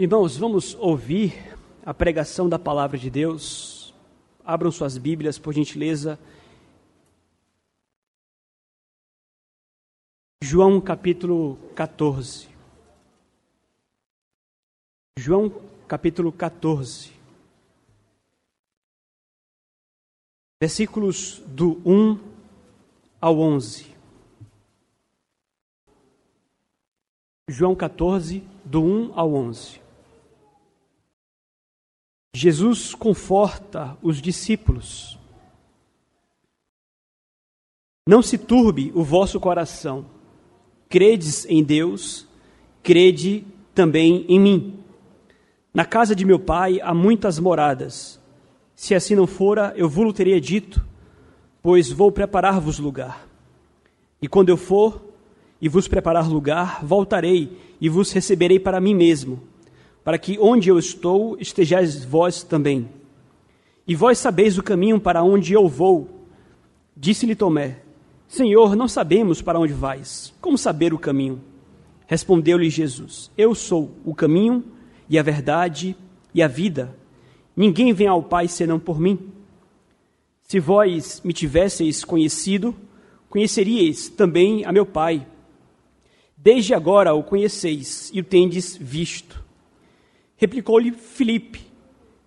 Irmãos, vamos ouvir a pregação da palavra de Deus. Abram suas Bíblias, por gentileza. João capítulo 14. João capítulo 14. Versículos do 1 ao 11. João 14, do 1 ao 11. Jesus conforta os discípulos. Não se turbe o vosso coração. Credes em Deus, crede também em mim. Na casa de meu pai há muitas moradas. Se assim não fora, eu vos teria dito, pois vou preparar-vos lugar. E quando eu for e vos preparar lugar, voltarei e vos receberei para mim mesmo para que onde eu estou estejais vós também. E vós sabeis o caminho para onde eu vou. Disse-lhe Tomé: Senhor, não sabemos para onde vais. Como saber o caminho? Respondeu-lhe Jesus: Eu sou o caminho e a verdade e a vida. Ninguém vem ao Pai senão por mim. Se vós me tivesseis conhecido, conheceríeis também a meu Pai. Desde agora o conheceis e o tendes visto. Replicou-lhe Filipe: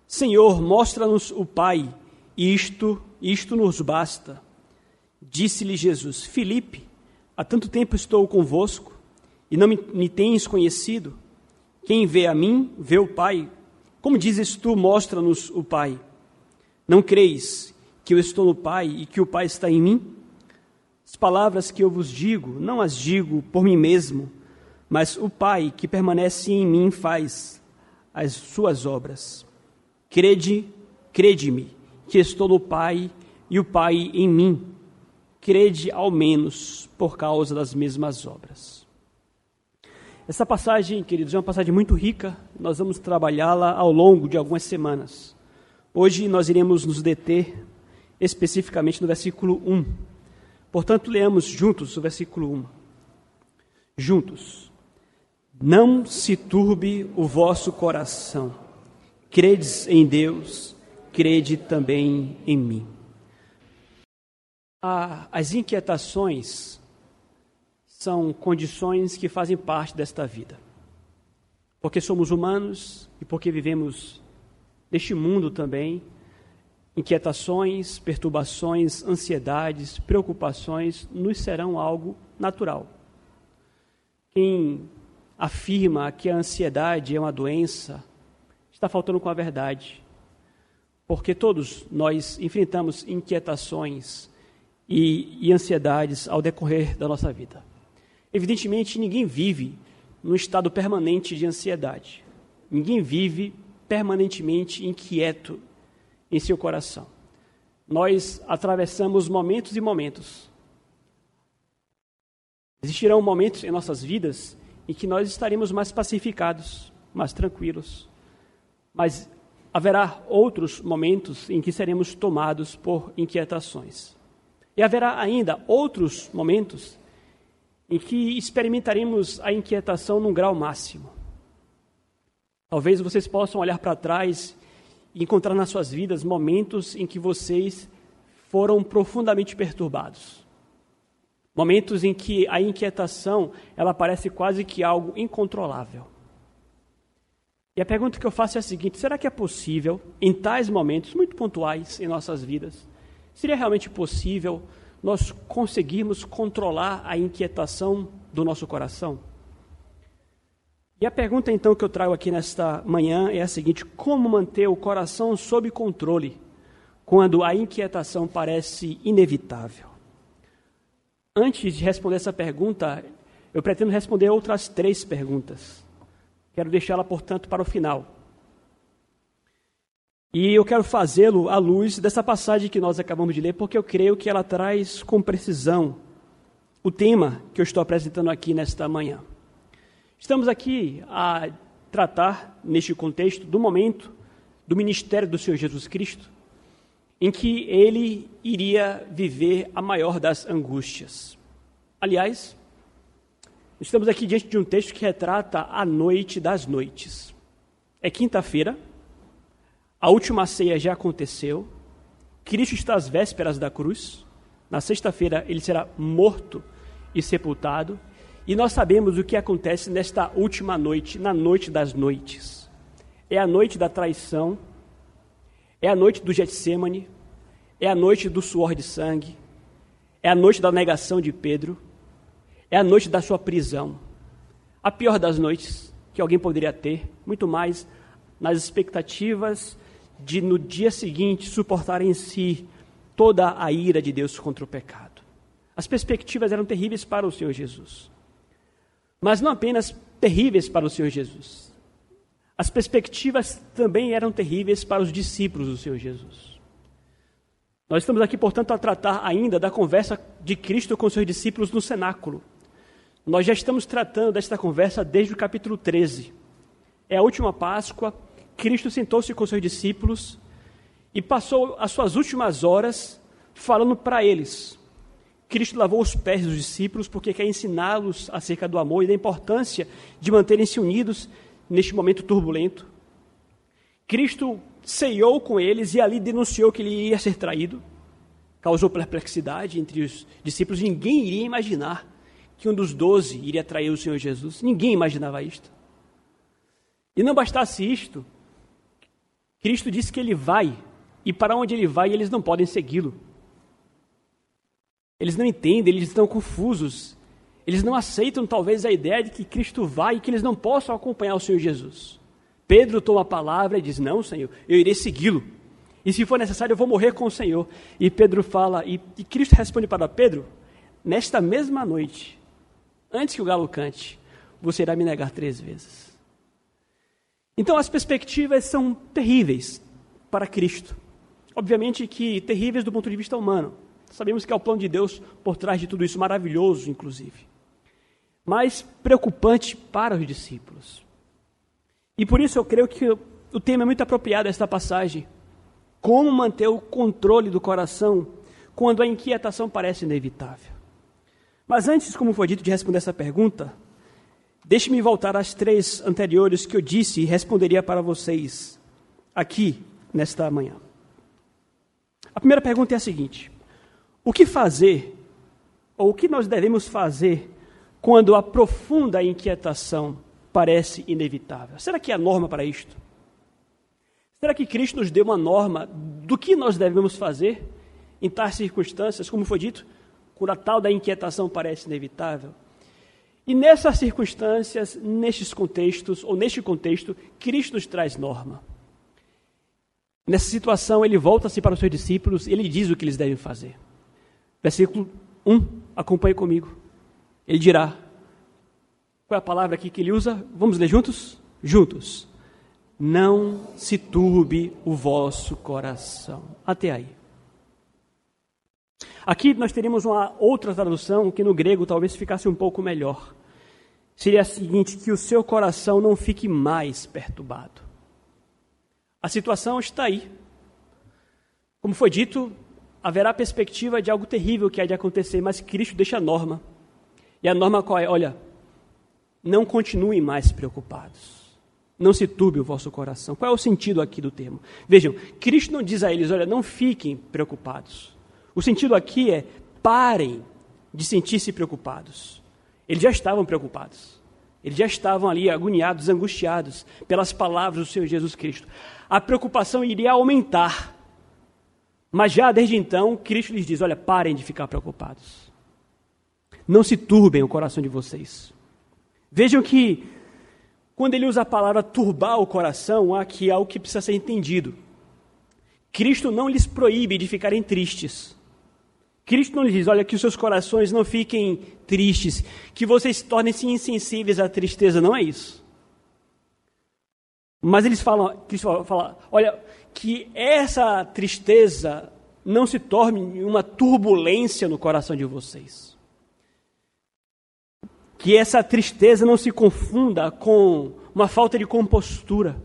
Senhor, mostra-nos o Pai, isto, isto nos basta. Disse-lhe Jesus: Filipe, há tanto tempo estou convosco e não me, me tens conhecido? Quem vê a mim, vê o Pai. Como dizes tu, mostra-nos o Pai? Não creis que eu estou no Pai e que o Pai está em mim? As palavras que eu vos digo, não as digo por mim mesmo, mas o Pai que permanece em mim faz as suas obras. Crede, crede-me, que estou no Pai e o Pai em mim. Crede ao menos por causa das mesmas obras. Essa passagem, queridos, é uma passagem muito rica. Nós vamos trabalhá-la ao longo de algumas semanas. Hoje nós iremos nos deter especificamente no versículo 1. Portanto, leamos juntos o versículo 1. Juntos. Não se turbe o vosso coração. Credes em Deus, crede também em mim. As inquietações são condições que fazem parte desta vida. Porque somos humanos e porque vivemos neste mundo também, inquietações, perturbações, ansiedades, preocupações nos serão algo natural. Quem afirma que a ansiedade é uma doença, está faltando com a verdade. Porque todos nós enfrentamos inquietações e, e ansiedades ao decorrer da nossa vida. Evidentemente, ninguém vive num estado permanente de ansiedade. Ninguém vive permanentemente inquieto em seu coração. Nós atravessamos momentos e momentos. Existirão momentos em nossas vidas em que nós estaremos mais pacificados, mais tranquilos. Mas haverá outros momentos em que seremos tomados por inquietações. E haverá ainda outros momentos em que experimentaremos a inquietação num grau máximo. Talvez vocês possam olhar para trás e encontrar nas suas vidas momentos em que vocês foram profundamente perturbados. Momentos em que a inquietação ela parece quase que algo incontrolável. E a pergunta que eu faço é a seguinte: será que é possível, em tais momentos muito pontuais em nossas vidas, seria realmente possível nós conseguirmos controlar a inquietação do nosso coração? E a pergunta então que eu trago aqui nesta manhã é a seguinte: como manter o coração sob controle quando a inquietação parece inevitável? Antes de responder essa pergunta, eu pretendo responder outras três perguntas. Quero deixá-la, portanto, para o final. E eu quero fazê-lo à luz dessa passagem que nós acabamos de ler, porque eu creio que ela traz com precisão o tema que eu estou apresentando aqui nesta manhã. Estamos aqui a tratar, neste contexto, do momento do ministério do Senhor Jesus Cristo, em que ele iria viver a maior das angústias. Aliás, estamos aqui diante de um texto que retrata a noite das noites. É quinta-feira, a última ceia já aconteceu, Cristo está às vésperas da cruz, na sexta-feira ele será morto e sepultado, e nós sabemos o que acontece nesta última noite, na noite das noites. É a noite da traição, é a noite do Getsemane, é a noite do suor de sangue, é a noite da negação de Pedro, é a noite da sua prisão. A pior das noites que alguém poderia ter, muito mais nas expectativas de no dia seguinte suportar em si toda a ira de Deus contra o pecado. As perspectivas eram terríveis para o Senhor Jesus. Mas não apenas terríveis para o Senhor Jesus. As perspectivas também eram terríveis para os discípulos do Senhor Jesus. Nós estamos aqui, portanto, a tratar ainda da conversa de Cristo com seus discípulos no cenáculo. Nós já estamos tratando desta conversa desde o capítulo 13. É a última Páscoa, Cristo sentou-se com seus discípulos e passou as suas últimas horas falando para eles. Cristo lavou os pés dos discípulos porque quer ensiná-los acerca do amor e da importância de manterem-se unidos neste momento turbulento. Cristo ceiou com eles e ali denunciou que ele ia ser traído. Causou perplexidade entre os discípulos. Ninguém iria imaginar que um dos doze iria trair o Senhor Jesus. Ninguém imaginava isto. E não bastasse isto, Cristo disse que ele vai, e para onde ele vai, eles não podem segui-lo. Eles não entendem, eles estão confusos. Eles não aceitam, talvez, a ideia de que Cristo vai e que eles não possam acompanhar o Senhor Jesus. Pedro toma a palavra e diz: Não, Senhor, eu irei segui-lo. E se for necessário, eu vou morrer com o Senhor. E Pedro fala, e, e Cristo responde para Pedro: Nesta mesma noite, antes que o galo cante, você irá me negar três vezes. Então as perspectivas são terríveis para Cristo. Obviamente que terríveis do ponto de vista humano. Sabemos que é o plano de Deus por trás de tudo isso, maravilhoso, inclusive. Mas preocupante para os discípulos. E por isso eu creio que o tema é muito apropriado a esta passagem. Como manter o controle do coração quando a inquietação parece inevitável. Mas antes, como foi dito, de responder essa pergunta, Deixe-me voltar às três anteriores que eu disse e responderia para vocês aqui nesta manhã. A primeira pergunta é a seguinte: O que fazer, ou o que nós devemos fazer, quando a profunda inquietação parece inevitável? Será que há norma para isto? Será que Cristo nos deu uma norma do que nós devemos fazer em tais circunstâncias, como foi dito, quando a tal da inquietação parece inevitável? E nessas circunstâncias, nestes contextos, ou neste contexto, Cristo nos traz norma. Nessa situação, ele volta-se para os seus discípulos e ele diz o que eles devem fazer. Versículo 1, acompanhe comigo. Ele dirá: qual é a palavra aqui que ele usa? Vamos ler juntos? Juntos. Não se turbe o vosso coração. Até aí. Aqui nós teríamos uma outra tradução que no grego talvez ficasse um pouco melhor. Seria a seguinte: que o seu coração não fique mais perturbado. A situação está aí. Como foi dito, haverá perspectiva de algo terrível que há de acontecer, mas Cristo deixa a norma. E a norma qual é? Olha, não continuem mais preocupados. Não se turbe o vosso coração. Qual é o sentido aqui do termo? Vejam, Cristo não diz a eles, olha, não fiquem preocupados. O sentido aqui é parem de sentir-se preocupados. Eles já estavam preocupados. Eles já estavam ali agoniados, angustiados pelas palavras do Senhor Jesus Cristo. A preocupação iria aumentar. Mas já desde então, Cristo lhes diz: olha, parem de ficar preocupados. Não se turbem o coração de vocês. Vejam que, quando ele usa a palavra turbar o coração, há aqui algo que precisa ser entendido. Cristo não lhes proíbe de ficarem tristes. Cristo não lhe diz, olha, que os seus corações não fiquem tristes, que vocês tornem-se insensíveis à tristeza, não é isso. Mas eles falam, Cristo fala, olha, que essa tristeza não se torne uma turbulência no coração de vocês. Que essa tristeza não se confunda com uma falta de compostura.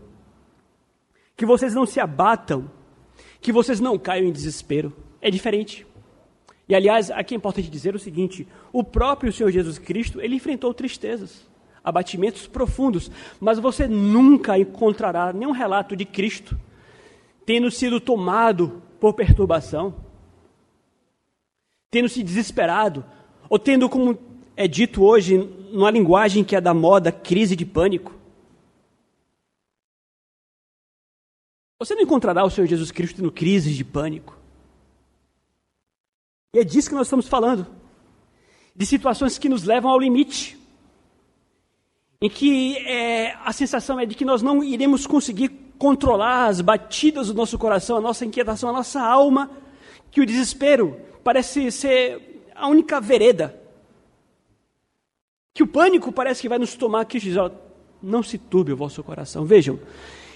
Que vocês não se abatam, que vocês não caiam em desespero. É diferente. E aliás, aqui é importante dizer o seguinte: o próprio Senhor Jesus Cristo, ele enfrentou tristezas. abatimentos profundos, mas você nunca encontrará nenhum relato de Cristo tendo sido tomado por perturbação, tendo se desesperado, ou tendo, como é dito hoje, numa linguagem que é da moda, crise de pânico. Você não encontrará o Senhor Jesus Cristo tendo crises de pânico. E é disso que nós estamos falando. De situações que nos levam ao limite. Em que é, a sensação é de que nós não iremos conseguir controlar as batidas do nosso coração, a nossa inquietação, a nossa alma, que o desespero parece ser a única vereda. Que o pânico parece que vai nos tomar, que diz, ó, não se turbe o vosso coração. Vejam,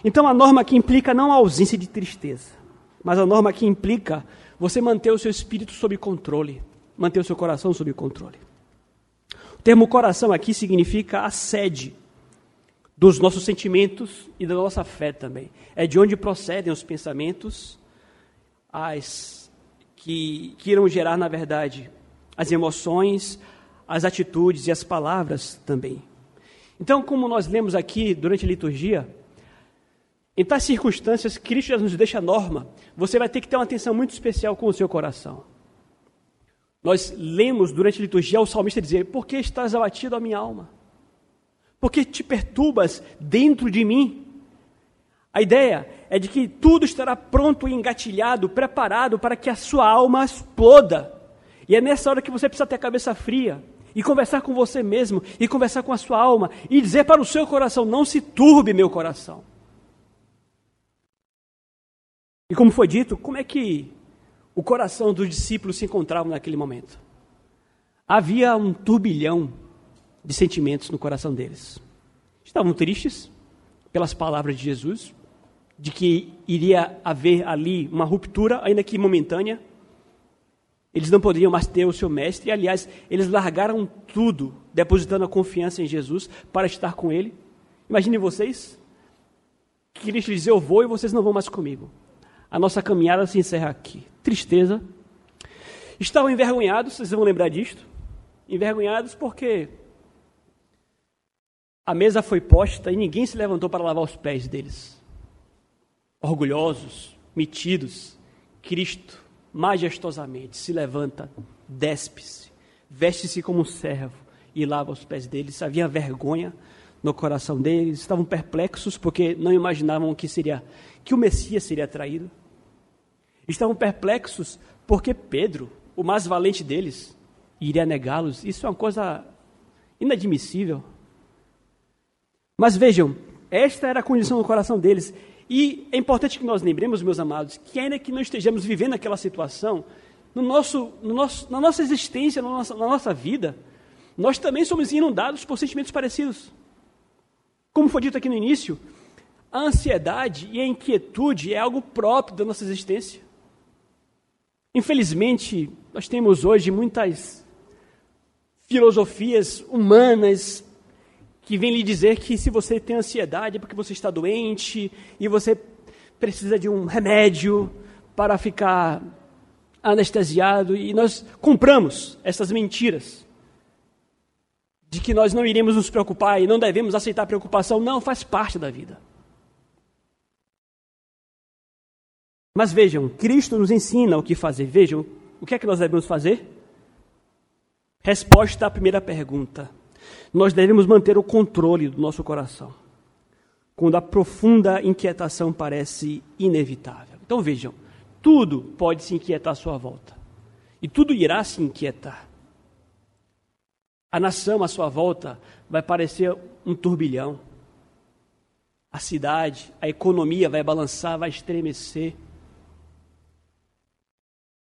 então a norma aqui implica não a ausência de tristeza, mas a norma aqui implica você manter o seu espírito sob controle, manter o seu coração sob controle. O termo coração aqui significa a sede dos nossos sentimentos e da nossa fé também. É de onde procedem os pensamentos, as que, que irão gerar, na verdade, as emoções, as atitudes e as palavras também. Então, como nós lemos aqui durante a liturgia, em tais circunstâncias, Cristo já nos deixa norma. Você vai ter que ter uma atenção muito especial com o seu coração. Nós lemos durante a liturgia o salmista dizer: Por que estás abatido a minha alma? Por que te perturbas dentro de mim? A ideia é de que tudo estará pronto e engatilhado, preparado para que a sua alma exploda. E é nessa hora que você precisa ter a cabeça fria e conversar com você mesmo e conversar com a sua alma e dizer para o seu coração: Não se turbe, meu coração. E como foi dito, como é que o coração dos discípulos se encontrava naquele momento? Havia um turbilhão de sentimentos no coração deles. Estavam tristes pelas palavras de Jesus, de que iria haver ali uma ruptura, ainda que momentânea. Eles não poderiam mais ter o seu mestre, e aliás, eles largaram tudo, depositando a confiança em Jesus para estar com ele. Imaginem vocês, que Cristo diz: Eu vou e vocês não vão mais comigo a nossa caminhada se encerra aqui. Tristeza. Estavam envergonhados, vocês vão lembrar disto. Envergonhados porque a mesa foi posta e ninguém se levantou para lavar os pés deles. Orgulhosos, metidos, Cristo majestosamente se levanta, despe-se, veste-se como um servo e lava os pés deles. Havia vergonha no coração deles, estavam perplexos porque não imaginavam que seria que o Messias seria traído. Estavam perplexos porque Pedro, o mais valente deles, iria negá-los. Isso é uma coisa inadmissível. Mas vejam, esta era a condição do coração deles. E é importante que nós lembremos, meus amados, que ainda que não estejamos vivendo aquela situação, no nosso, no nosso, na nossa existência, na nossa, na nossa vida, nós também somos inundados por sentimentos parecidos. Como foi dito aqui no início, a ansiedade e a inquietude é algo próprio da nossa existência. Infelizmente, nós temos hoje muitas filosofias humanas que vêm lhe dizer que se você tem ansiedade é porque você está doente e você precisa de um remédio para ficar anestesiado e nós compramos essas mentiras de que nós não iremos nos preocupar e não devemos aceitar preocupação, não faz parte da vida. Mas vejam, Cristo nos ensina o que fazer. Vejam, o que é que nós devemos fazer? Resposta à primeira pergunta. Nós devemos manter o controle do nosso coração quando a profunda inquietação parece inevitável. Então vejam, tudo pode se inquietar à sua volta e tudo irá se inquietar. A nação à sua volta vai parecer um turbilhão. A cidade, a economia vai balançar, vai estremecer.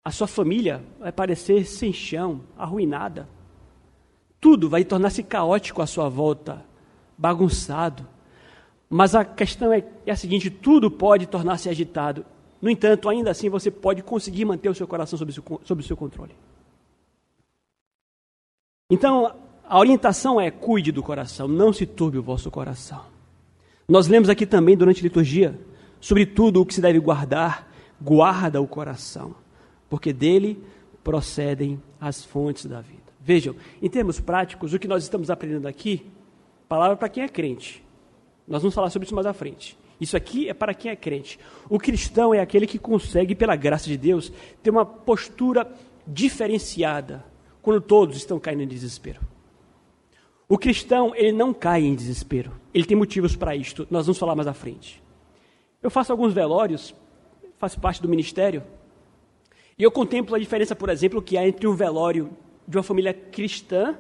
A sua família vai parecer sem chão, arruinada. Tudo vai tornar-se caótico à sua volta, bagunçado. Mas a questão é, é a seguinte: tudo pode tornar-se agitado. No entanto, ainda assim, você pode conseguir manter o seu coração sob, sob o seu controle. Então, a orientação é: cuide do coração, não se turbe o vosso coração. Nós lemos aqui também durante a liturgia sobre tudo o que se deve guardar, guarda o coração porque dele procedem as fontes da vida. Vejam, em termos práticos, o que nós estamos aprendendo aqui Palavra para quem é crente. Nós vamos falar sobre isso mais à frente. Isso aqui é para quem é crente. O cristão é aquele que consegue, pela graça de Deus, ter uma postura diferenciada quando todos estão caindo em desespero. O cristão, ele não cai em desespero. Ele tem motivos para isto. Nós vamos falar mais à frente. Eu faço alguns velórios, faço parte do ministério, e eu contemplo a diferença, por exemplo, que há entre um velório de uma família cristã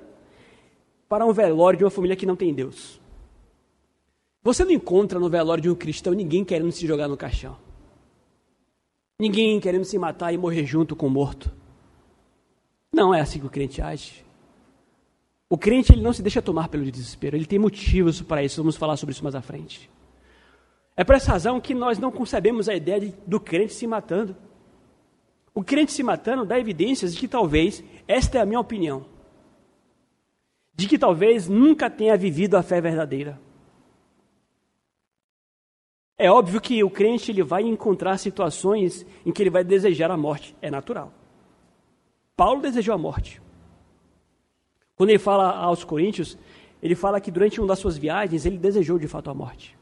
para um velório de uma família que não tem Deus. Você não encontra no velório de um cristão ninguém querendo se jogar no caixão. Ninguém querendo se matar e morrer junto com o morto. Não é assim que o crente age. O crente ele não se deixa tomar pelo desespero, ele tem motivos para isso, vamos falar sobre isso mais à frente. É por essa razão que nós não concebemos a ideia de, do crente se matando. O crente se matando dá evidências de que talvez, esta é a minha opinião, de que talvez nunca tenha vivido a fé verdadeira. É óbvio que o crente ele vai encontrar situações em que ele vai desejar a morte, é natural. Paulo desejou a morte. Quando ele fala aos coríntios, ele fala que durante uma das suas viagens ele desejou de fato a morte.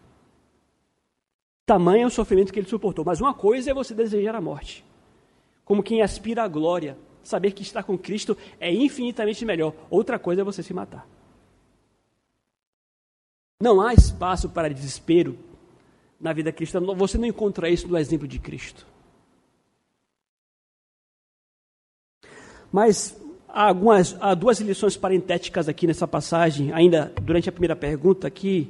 Tamanho é o sofrimento que ele suportou. Mas uma coisa é você desejar a morte. Como quem aspira à glória. Saber que estar com Cristo é infinitamente melhor. Outra coisa é você se matar. Não há espaço para desespero na vida cristã. Você não encontra isso no exemplo de Cristo. Mas há, algumas, há duas lições parentéticas aqui nessa passagem, ainda durante a primeira pergunta, que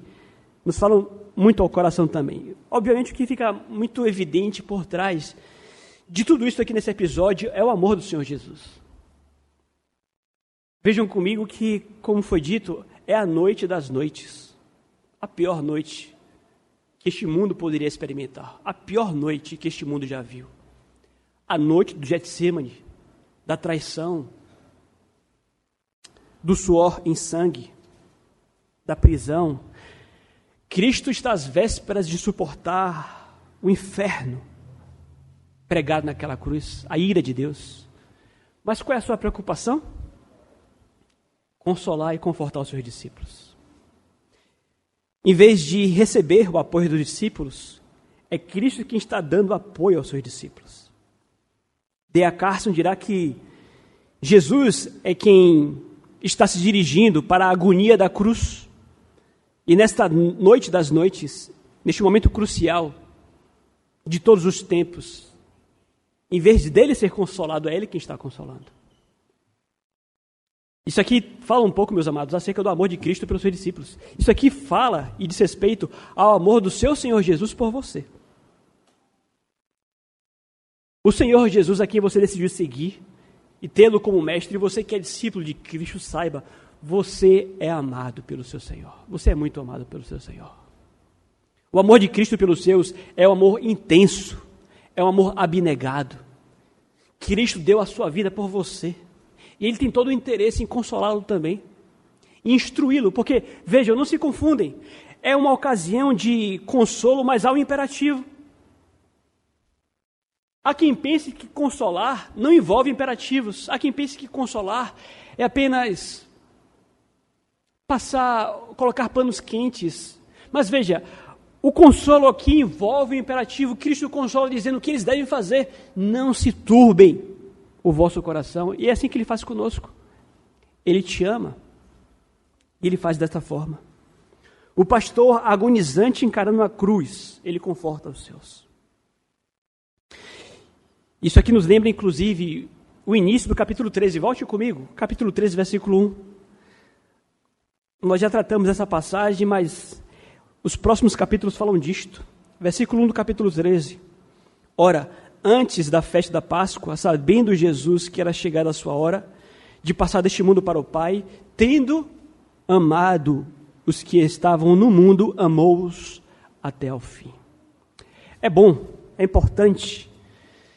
nos falam muito ao coração também. Obviamente, o que fica muito evidente por trás de tudo isso aqui nesse episódio é o amor do Senhor Jesus. Vejam comigo que, como foi dito, é a noite das noites, a pior noite que este mundo poderia experimentar, a pior noite que este mundo já viu. A noite do Getsemane, da traição, do suor em sangue, da prisão. Cristo está às vésperas de suportar o inferno pregado naquela cruz, a ira de Deus. Mas qual é a sua preocupação? Consolar e confortar os seus discípulos. Em vez de receber o apoio dos discípulos, é Cristo quem está dando apoio aos seus discípulos. D.A. Carson dirá que Jesus é quem está se dirigindo para a agonia da cruz. E nesta noite das noites, neste momento crucial de todos os tempos, em vez de dele ser consolado, é ele quem está consolando. Isso aqui fala um pouco, meus amados, acerca do amor de Cristo pelos seus discípulos. Isso aqui fala e diz respeito ao amor do seu Senhor Jesus por você. O Senhor Jesus a quem você decidiu seguir e tê-lo como mestre, e você que é discípulo de Cristo, saiba, você é amado pelo seu Senhor. Você é muito amado pelo seu Senhor. O amor de Cristo pelos seus é um amor intenso, é um amor abnegado. Cristo deu a sua vida por você. E ele tem todo o interesse em consolá-lo também, instruí-lo, porque, vejam, não se confundem, é uma ocasião de consolo, mas há um imperativo. Há quem pense que consolar não envolve imperativos. Há quem pense que consolar é apenas passar, colocar panos quentes. Mas veja, o consolo aqui envolve o imperativo. Cristo consola dizendo o que eles devem fazer. Não se turbem o vosso coração. E é assim que ele faz conosco. Ele te ama. E ele faz desta forma. O pastor agonizante encarando a cruz, ele conforta os seus. Isso aqui nos lembra, inclusive, o início do capítulo 13. Volte comigo, capítulo 13, versículo 1. Nós já tratamos essa passagem, mas os próximos capítulos falam disto. Versículo 1 do capítulo 13. Ora, antes da festa da Páscoa, sabendo Jesus que era chegada a sua hora de passar deste mundo para o Pai, tendo amado os que estavam no mundo, amou-os até ao fim. É bom, é importante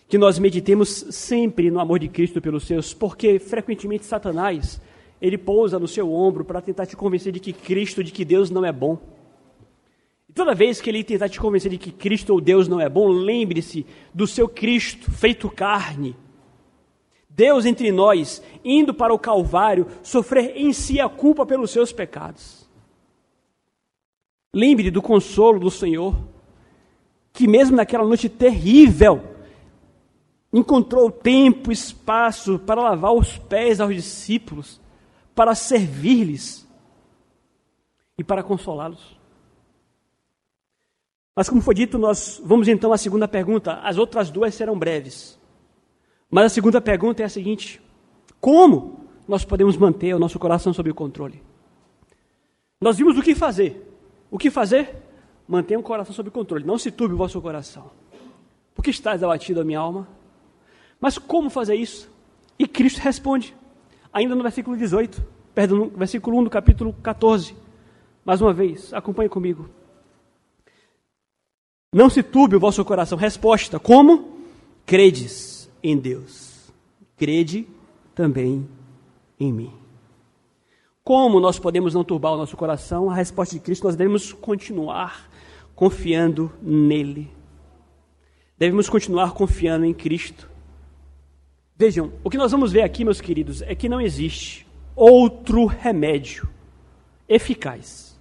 que nós meditemos sempre no amor de Cristo pelos seus, porque frequentemente Satanás, ele pousa no seu ombro para tentar te convencer de que Cristo, de que Deus não é bom. Toda vez que ele tentar te convencer de que Cristo ou Deus não é bom, lembre-se do seu Cristo feito carne. Deus entre nós, indo para o Calvário, sofrer em si a culpa pelos seus pecados. Lembre do consolo do Senhor, que mesmo naquela noite terrível, encontrou tempo, espaço para lavar os pés aos discípulos, para servir-lhes e para consolá-los. Mas, como foi dito, nós vamos então à segunda pergunta. As outras duas serão breves. Mas a segunda pergunta é a seguinte: como nós podemos manter o nosso coração sob o controle? Nós vimos o que fazer. O que fazer? Mantenha o coração sob controle. Não se turbe o vosso coração. Porque estás abatido a minha alma? Mas como fazer isso? E Cristo responde, ainda no versículo 18, perdão, no versículo 1 do capítulo 14. Mais uma vez, acompanhe comigo. Não se turbe o vosso coração. Resposta: Como? Credes em Deus. Crede também em mim. Como nós podemos não turbar o nosso coração? A resposta de Cristo: nós devemos continuar confiando nele. Devemos continuar confiando em Cristo. Vejam, o que nós vamos ver aqui, meus queridos, é que não existe outro remédio eficaz.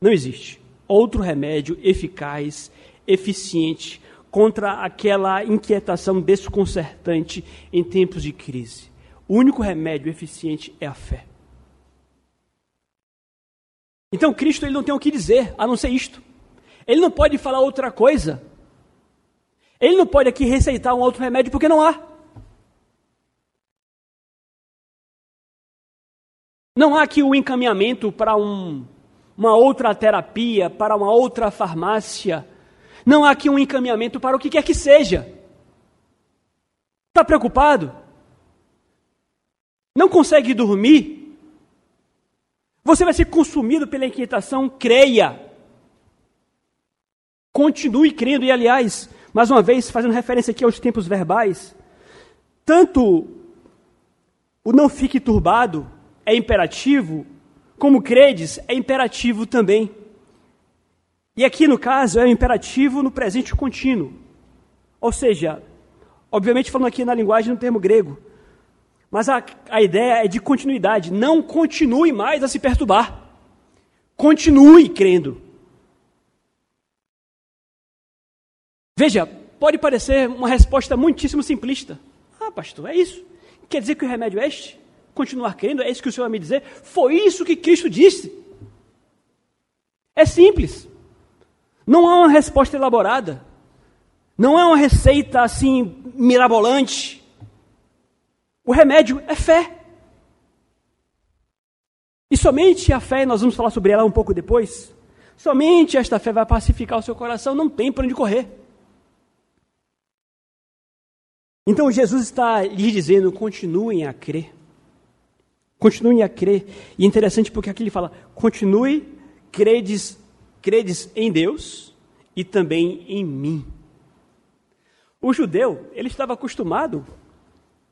Não existe outro remédio eficaz, eficiente contra aquela inquietação desconcertante em tempos de crise. O único remédio eficiente é a fé. Então Cristo ele não tem o que dizer a não ser isto. Ele não pode falar outra coisa. Ele não pode aqui receitar um outro remédio porque não há. Não há aqui o um encaminhamento para um uma outra terapia, para uma outra farmácia. Não há aqui um encaminhamento para o que quer que seja. Está preocupado? Não consegue dormir? Você vai ser consumido pela inquietação? Creia. Continue crendo. E, aliás, mais uma vez, fazendo referência aqui aos tempos verbais, tanto o não fique turbado é imperativo, como credes, é imperativo também. E aqui, no caso, é um imperativo no presente contínuo. Ou seja, obviamente falando aqui na linguagem no termo grego, mas a, a ideia é de continuidade. Não continue mais a se perturbar. Continue crendo. Veja, pode parecer uma resposta muitíssimo simplista. Ah, pastor, é isso. Quer dizer que o remédio é este? Continuar crendo? É isso que o Senhor vai me dizer? Foi isso que Cristo disse. É simples. Não há uma resposta elaborada. Não é uma receita assim mirabolante. O remédio é fé. E somente a fé, nós vamos falar sobre ela um pouco depois, somente esta fé vai pacificar o seu coração, não tem para onde correr. Então Jesus está lhe dizendo: continuem a crer. Continuem a crer. E é interessante porque aqui ele fala: continue, credes, credes em Deus e também em mim. O judeu, ele estava acostumado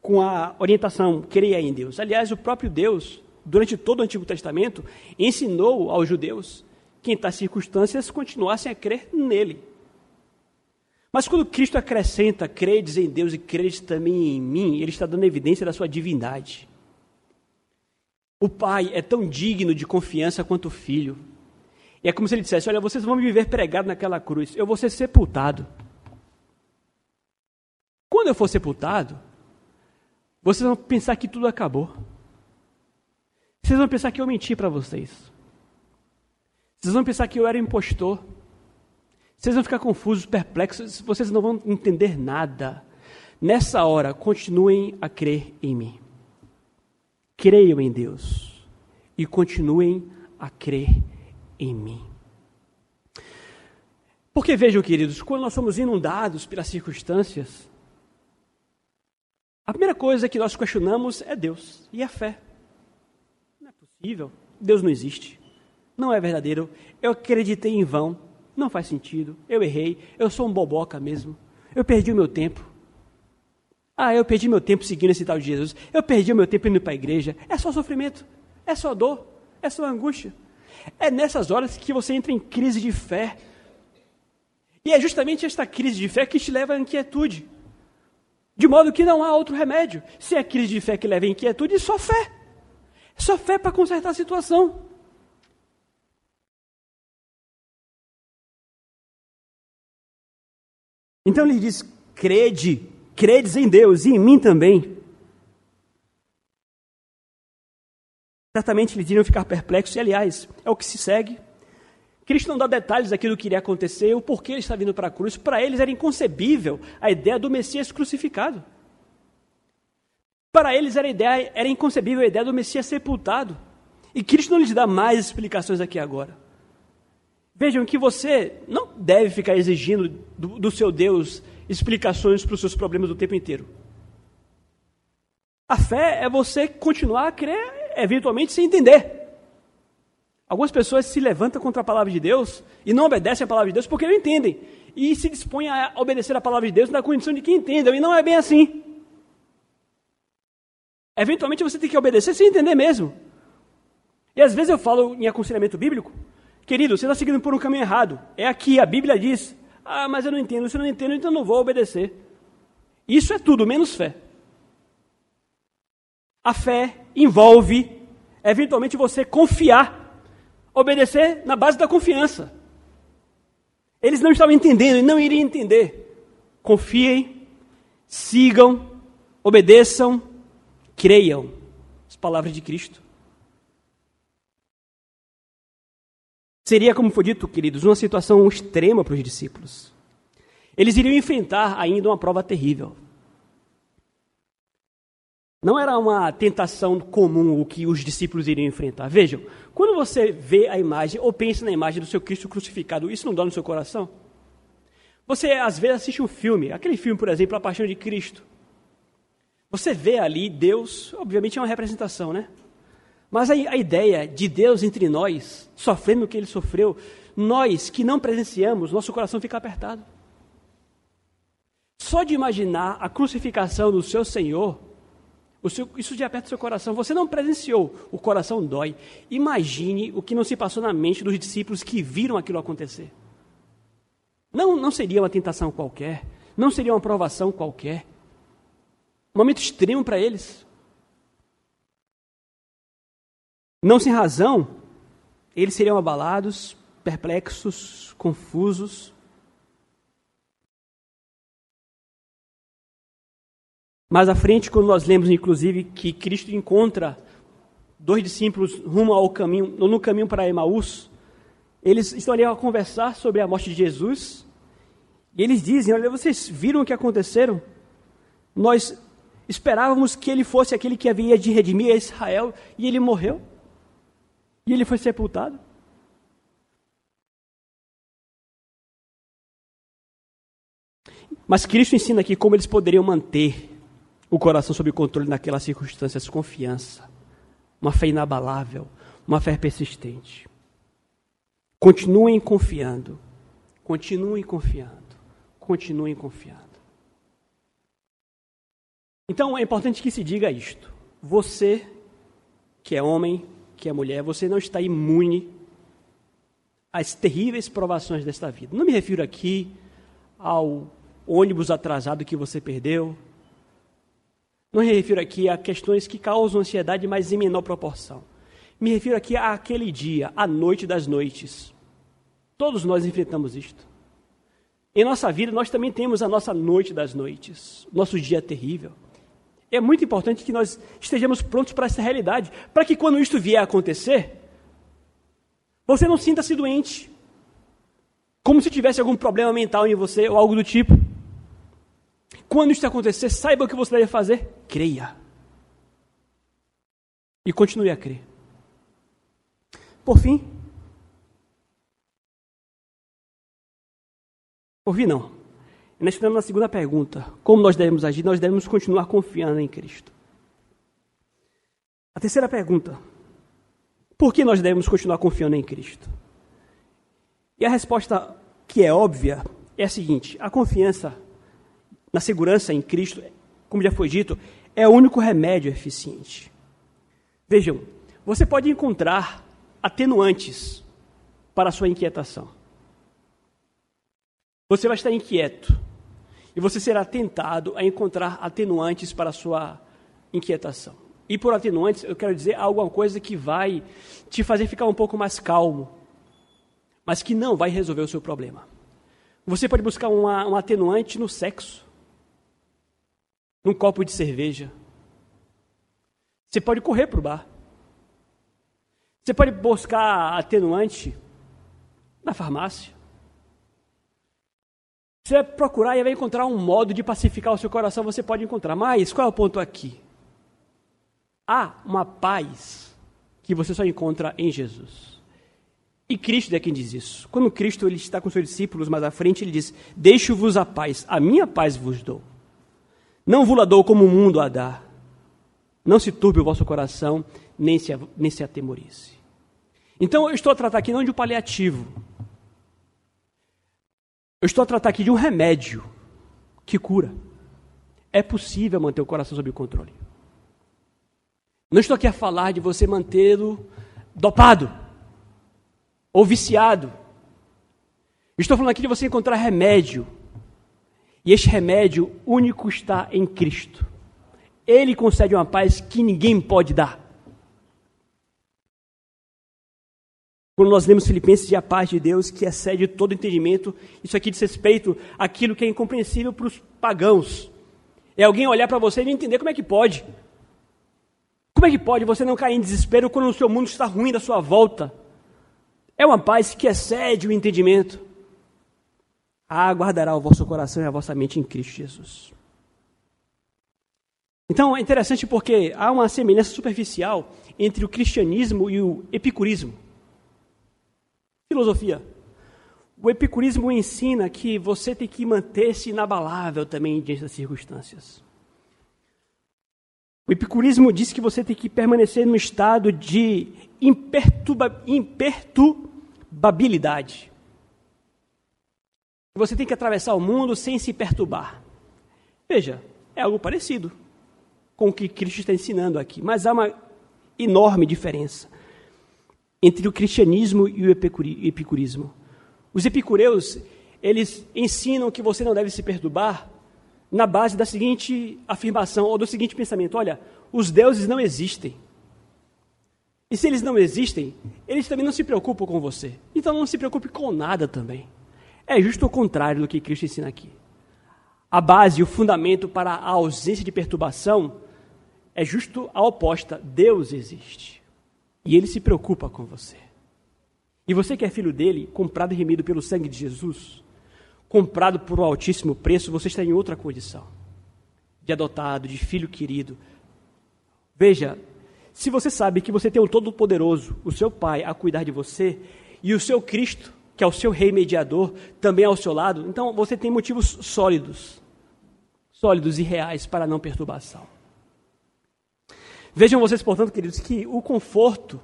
com a orientação creia em Deus. Aliás, o próprio Deus, durante todo o Antigo Testamento, ensinou aos judeus que em tais circunstâncias continuassem a crer nele. Mas quando Cristo acrescenta credes em Deus e credes também em mim, ele está dando evidência da sua divindade. O pai é tão digno de confiança quanto o filho. E é como se ele dissesse: Olha, vocês vão me ver pregado naquela cruz, eu vou ser sepultado. Quando eu for sepultado, vocês vão pensar que tudo acabou. Vocês vão pensar que eu menti para vocês. Vocês vão pensar que eu era impostor. Vocês vão ficar confusos, perplexos, vocês não vão entender nada. Nessa hora, continuem a crer em mim. Creiam em Deus e continuem a crer em mim. Porque vejam, queridos, quando nós somos inundados pelas circunstâncias, a primeira coisa que nós questionamos é Deus e a fé. Não é possível, Deus não existe, não é verdadeiro, eu acreditei em vão, não faz sentido, eu errei, eu sou um boboca mesmo, eu perdi o meu tempo. Ah, eu perdi meu tempo seguindo esse tal de Jesus. Eu perdi meu tempo indo para a igreja. É só sofrimento. É só dor. É só angústia. É nessas horas que você entra em crise de fé. E é justamente esta crise de fé que te leva à inquietude. De modo que não há outro remédio. Se é crise de fé que leva à inquietude, só fé. Só fé para consertar a situação. Então ele diz: crede credes em Deus e em mim também. Certamente eles iriam ficar perplexos, e aliás, é o que se segue. Cristo não dá detalhes daquilo que iria acontecer, o porquê ele está vindo para a cruz. Para eles era inconcebível a ideia do Messias crucificado. Para eles era, ideia, era inconcebível a ideia do Messias sepultado. E Cristo não lhes dá mais explicações aqui agora. Vejam que você não deve ficar exigindo do, do seu Deus explicações para os seus problemas o tempo inteiro. A fé é você continuar a crer, eventualmente, sem entender. Algumas pessoas se levantam contra a palavra de Deus e não obedecem a palavra de Deus porque não entendem. E se dispõem a obedecer a palavra de Deus na condição de que entendam. E não é bem assim. Eventualmente você tem que obedecer sem entender mesmo. E às vezes eu falo em aconselhamento bíblico, querido, você está seguindo por um caminho errado. É aqui, a Bíblia diz. Ah, mas eu não entendo. Se eu não entendo, então não vou obedecer. Isso é tudo, menos fé. A fé envolve, eventualmente, você confiar. Obedecer na base da confiança. Eles não estavam entendendo e não iriam entender. Confiem, sigam, obedeçam, creiam. As palavras de Cristo. Seria, como foi dito, queridos, uma situação extrema para os discípulos. Eles iriam enfrentar ainda uma prova terrível. Não era uma tentação comum o que os discípulos iriam enfrentar. Vejam, quando você vê a imagem ou pensa na imagem do seu Cristo crucificado, isso não dói no seu coração? Você às vezes assiste um filme, aquele filme, por exemplo, A Paixão de Cristo. Você vê ali Deus, obviamente é uma representação, né? Mas a, a ideia de Deus entre nós, sofrendo o que ele sofreu, nós que não presenciamos, nosso coração fica apertado. Só de imaginar a crucificação do seu Senhor, seu, isso já aperta o seu coração. Você não presenciou, o coração dói. Imagine o que não se passou na mente dos discípulos que viram aquilo acontecer. Não, não seria uma tentação qualquer, não seria uma provação qualquer. Um momento extremo para eles. Não sem razão, eles seriam abalados, perplexos, confusos. Mais à frente, quando nós lemos, inclusive, que Cristo encontra dois discípulos rumo ao caminho, no caminho para Emaús, eles estão ali a conversar sobre a morte de Jesus, e eles dizem: Olha, vocês viram o que aconteceram? Nós esperávamos que ele fosse aquele que havia de redimir a Israel, e ele morreu. E ele foi sepultado. Mas Cristo ensina aqui como eles poderiam manter o coração sob controle naquelas circunstâncias, confiança, uma fé inabalável, uma fé persistente. Continuem confiando, continuem confiando, continuem confiando. Então é importante que se diga isto. Você, que é homem, que é mulher, você não está imune às terríveis provações desta vida. Não me refiro aqui ao ônibus atrasado que você perdeu. Não me refiro aqui a questões que causam ansiedade, mas em menor proporção. Me refiro aqui àquele dia, a noite das noites. Todos nós enfrentamos isto. Em nossa vida, nós também temos a nossa noite das noites, nosso dia terrível. É muito importante que nós estejamos prontos para essa realidade, para que quando isto vier a acontecer, você não sinta-se doente, como se tivesse algum problema mental em você ou algo do tipo. Quando isso acontecer, saiba o que você deve fazer, creia. E continue a crer. Por fim, por fim não, nós estamos na segunda pergunta. Como nós devemos agir? Nós devemos continuar confiando em Cristo. A terceira pergunta. Por que nós devemos continuar confiando em Cristo? E a resposta que é óbvia é a seguinte: a confiança na segurança em Cristo, como já foi dito, é o único remédio eficiente. Vejam, você pode encontrar atenuantes para a sua inquietação. Você vai estar inquieto e você será tentado a encontrar atenuantes para a sua inquietação. E por atenuantes, eu quero dizer alguma coisa que vai te fazer ficar um pouco mais calmo, mas que não vai resolver o seu problema. Você pode buscar uma, um atenuante no sexo, num copo de cerveja. Você pode correr para o bar. Você pode buscar atenuante na farmácia. Você vai procurar e vai encontrar um modo de pacificar o seu coração, você pode encontrar. Mas qual é o ponto aqui? Há uma paz que você só encontra em Jesus. E Cristo é quem diz isso. Quando Cristo ele está com seus discípulos mais à frente, ele diz: Deixo-vos a paz, a minha paz vos dou. Não vos dou como o mundo a dá. Não se turbe o vosso coração, nem se, nem se atemorize. Então eu estou a tratar aqui não de um paliativo. Eu estou a tratar aqui de um remédio que cura. É possível manter o coração sob controle. Não estou aqui a falar de você mantê-lo dopado ou viciado. Estou falando aqui de você encontrar remédio. E este remédio único está em Cristo. Ele concede uma paz que ninguém pode dar. Quando nós lemos Filipenses e a paz de Deus que excede todo entendimento, isso aqui diz respeito àquilo que é incompreensível para os pagãos. É alguém olhar para você e entender como é que pode. Como é que pode você não cair em desespero quando o seu mundo está ruim da sua volta? É uma paz que excede o entendimento. Ah, guardará o vosso coração e a vossa mente em Cristo Jesus. Então é interessante porque há uma semelhança superficial entre o cristianismo e o epicurismo. Filosofia. O epicurismo ensina que você tem que manter-se inabalável também diante das circunstâncias. O epicurismo diz que você tem que permanecer no estado de imperturba, imperturbabilidade. Você tem que atravessar o mundo sem se perturbar. Veja, é algo parecido com o que Cristo está ensinando aqui, mas há uma enorme diferença entre o cristianismo e o epicurismo. Os epicureus, eles ensinam que você não deve se perturbar na base da seguinte afirmação, ou do seguinte pensamento: olha, os deuses não existem. E se eles não existem, eles também não se preocupam com você. Então não se preocupe com nada também. É justo o contrário do que Cristo ensina aqui. A base, o fundamento para a ausência de perturbação é justo a oposta. Deus existe. E ele se preocupa com você. E você que é filho dele, comprado e remido pelo sangue de Jesus, comprado por um altíssimo preço, você está em outra condição. De adotado, de filho querido. Veja, se você sabe que você tem o Todo-Poderoso, o seu Pai, a cuidar de você, e o seu Cristo, que é o seu Rei mediador, também ao seu lado, então você tem motivos sólidos, sólidos e reais para não perturbação. Vejam vocês, portanto, queridos, que o conforto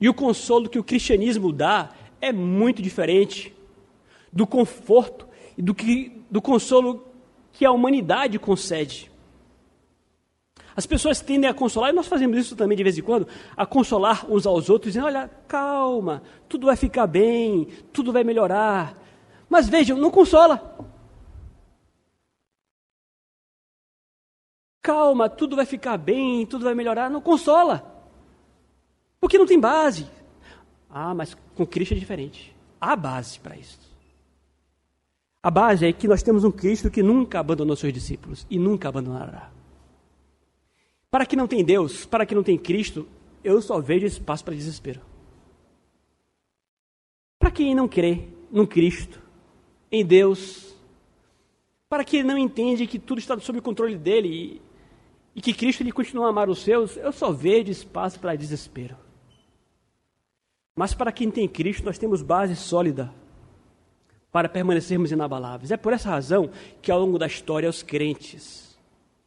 e o consolo que o cristianismo dá é muito diferente do conforto e do, que, do consolo que a humanidade concede. As pessoas tendem a consolar, e nós fazemos isso também de vez em quando, a consolar uns aos outros, dizendo: olha, calma, tudo vai ficar bem, tudo vai melhorar. Mas vejam, não consola. Calma, tudo vai ficar bem, tudo vai melhorar. Não consola. Porque não tem base. Ah, mas com Cristo é diferente. Há base para isso. A base é que nós temos um Cristo que nunca abandonou seus discípulos e nunca abandonará. Para que não tem Deus, para que não tem Cristo, eu só vejo espaço para desespero. Para quem não crê no Cristo, em Deus, para quem não entende que tudo está sob o controle dele e que Cristo ele continua a amar os seus, eu só vejo espaço para desespero. Mas para quem tem Cristo, nós temos base sólida para permanecermos inabaláveis. É por essa razão que ao longo da história os crentes,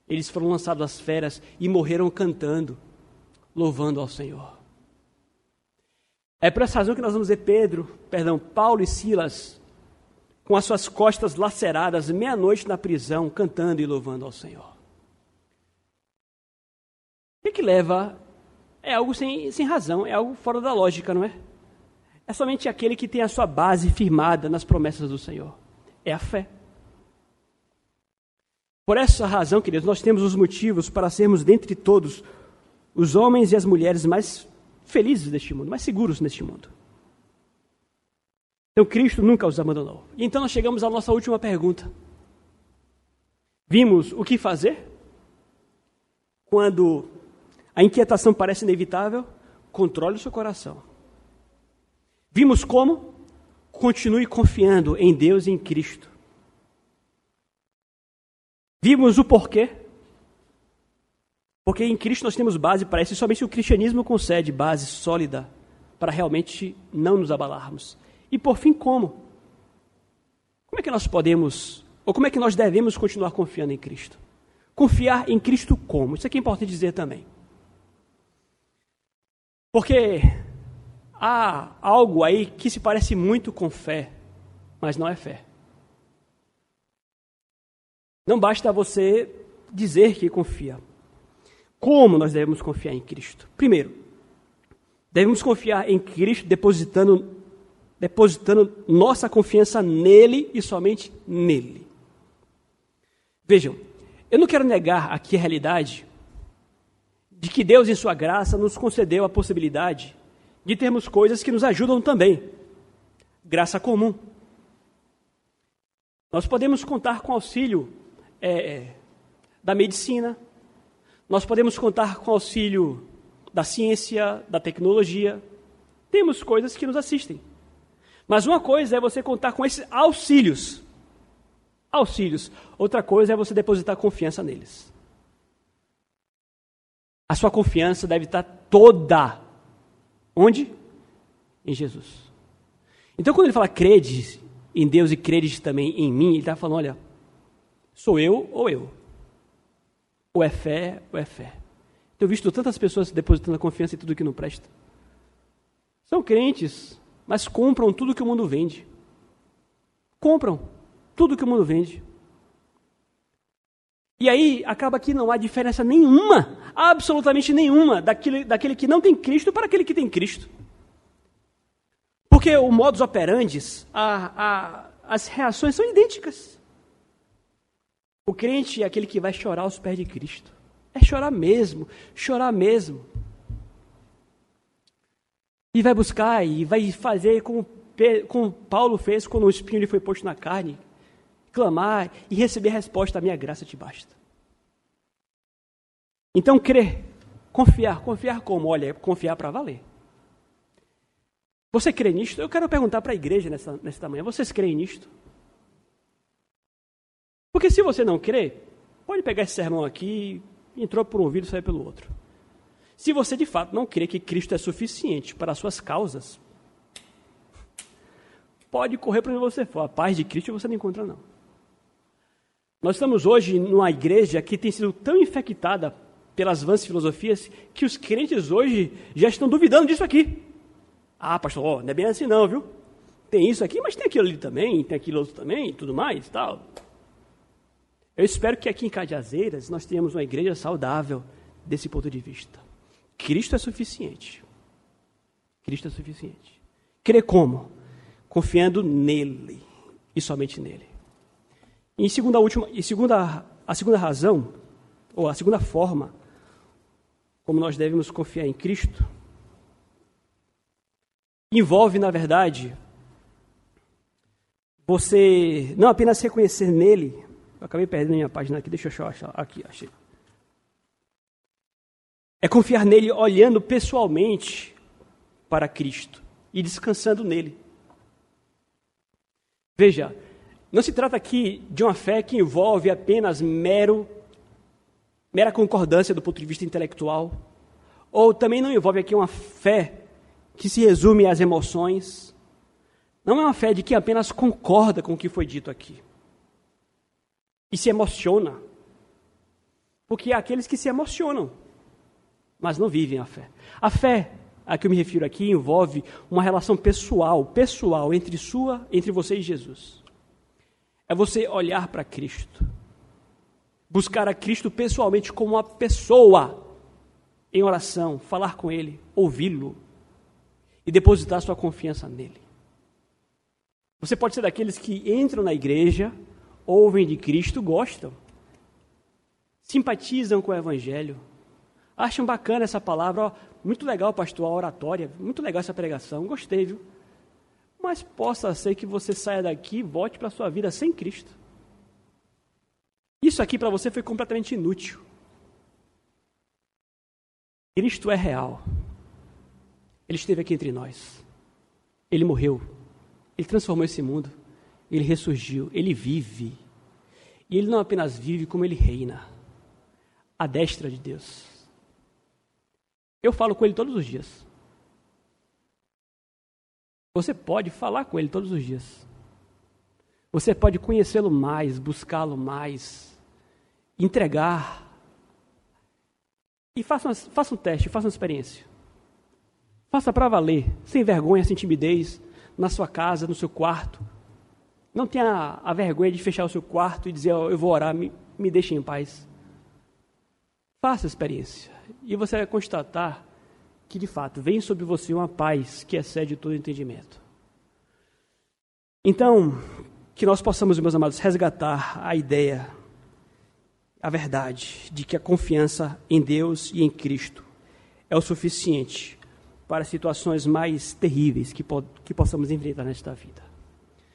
eles foram lançados às feras e morreram cantando, louvando ao Senhor. É por essa razão que nós vamos ver Pedro, perdão, Paulo e Silas com as suas costas laceradas, meia-noite na prisão, cantando e louvando ao Senhor que, que leva? É algo sem, sem razão, é algo fora da lógica, não é? É somente aquele que tem a sua base firmada nas promessas do Senhor. É a fé. Por essa razão, queridos, nós temos os motivos para sermos, dentre todos, os homens e as mulheres mais felizes deste mundo, mais seguros neste mundo. Então Cristo nunca os abandonou. E então nós chegamos à nossa última pergunta. Vimos o que fazer quando a inquietação parece inevitável? Controle o seu coração. Vimos como? Continue confiando em Deus e em Cristo. Vimos o porquê? Porque em Cristo nós temos base para isso, e somente o cristianismo concede base sólida para realmente não nos abalarmos. E por fim, como? Como é que nós podemos, ou como é que nós devemos continuar confiando em Cristo? Confiar em Cristo como? Isso aqui é importante dizer também. Porque há algo aí que se parece muito com fé, mas não é fé. Não basta você dizer que confia. Como nós devemos confiar em Cristo? Primeiro, devemos confiar em Cristo depositando depositando nossa confiança nele e somente nele. Vejam, eu não quero negar aqui a realidade de que Deus, em Sua graça, nos concedeu a possibilidade de termos coisas que nos ajudam também. Graça comum. Nós podemos contar com auxílio é, é da medicina, nós podemos contar com auxílio da ciência, da tecnologia. Temos coisas que nos assistem. Mas uma coisa é você contar com esses auxílios. Auxílios. Outra coisa é você depositar confiança neles. A sua confiança deve estar toda. Onde? Em Jesus. Então, quando ele fala crede em Deus e crede também em mim, ele está falando: olha, sou eu ou eu. Ou é fé ou é fé. Tenho visto tantas pessoas depositando a confiança em tudo que não presta. São crentes, mas compram tudo que o mundo vende. Compram tudo que o mundo vende. E aí acaba que não há diferença nenhuma, absolutamente nenhuma, daquele, daquele que não tem Cristo para aquele que tem Cristo. Porque o modus operandi, a, a, as reações são idênticas. O crente é aquele que vai chorar aos pés de Cristo. É chorar mesmo, chorar mesmo. E vai buscar e vai fazer como, como Paulo fez quando o espinho lhe foi posto na carne. Clamar e receber a resposta, a minha graça te basta. Então crer, confiar, confiar como? Olha, confiar para valer. Você crê nisto? Eu quero perguntar para a igreja nessa, nessa manhã, vocês creem nisto? Porque se você não crê, pode pegar esse sermão aqui, entrou por um ouvido e saiu pelo outro. Se você de fato não crê que Cristo é suficiente para as suas causas, pode correr para onde você for. A paz de Cristo você não encontra, não. Nós estamos hoje numa igreja que tem sido tão infectada pelas vãs filosofias que os crentes hoje já estão duvidando disso aqui. Ah, pastor, não é bem assim não, viu? Tem isso aqui, mas tem aquilo ali também, tem aquilo outro também, tudo mais tal. Eu espero que aqui em Cajazeiras nós tenhamos uma igreja saudável desse ponto de vista. Cristo é suficiente. Cristo é suficiente. Crer como? Confiando nele e somente nele. E segunda última, e segunda, a segunda razão, ou a segunda forma, como nós devemos confiar em Cristo, envolve, na verdade, você não apenas reconhecer nele. Eu acabei perdendo a minha página aqui, deixa eu achar. Aqui, achei. É confiar nele olhando pessoalmente para Cristo e descansando nele. Veja, não se trata aqui de uma fé que envolve apenas mero mera concordância do ponto de vista intelectual, ou também não envolve aqui uma fé que se resume às emoções. Não é uma fé de quem apenas concorda com o que foi dito aqui e se emociona. Porque há aqueles que se emocionam mas não vivem a fé. A fé a que eu me refiro aqui envolve uma relação pessoal, pessoal entre sua, entre você e Jesus. É você olhar para Cristo, buscar a Cristo pessoalmente como uma pessoa em oração, falar com Ele, ouvi-lo e depositar sua confiança nele. Você pode ser daqueles que entram na igreja, ouvem de Cristo, gostam, simpatizam com o Evangelho, Acham bacana essa palavra, ó, muito legal, pastor, a oratória, muito legal essa pregação, gostei, viu? Mas possa ser que você saia daqui e volte para a sua vida sem Cristo. Isso aqui para você foi completamente inútil. Cristo é real. Ele esteve aqui entre nós. Ele morreu. Ele transformou esse mundo. Ele ressurgiu. Ele vive. E ele não apenas vive, como ele reina. A destra de Deus. Eu falo com ele todos os dias. Você pode falar com ele todos os dias. Você pode conhecê-lo mais, buscá-lo mais, entregar. E faça, uma, faça um teste, faça uma experiência. Faça para valer, sem vergonha, sem timidez, na sua casa, no seu quarto. Não tenha a vergonha de fechar o seu quarto e dizer, oh, eu vou orar, me, me deixe em paz. Faça a experiência. E você vai constatar que, de fato, vem sobre você uma paz que excede todo entendimento. Então, que nós possamos, meus amados, resgatar a ideia, a verdade de que a confiança em Deus e em Cristo é o suficiente para situações mais terríveis que, po que possamos enfrentar nesta vida.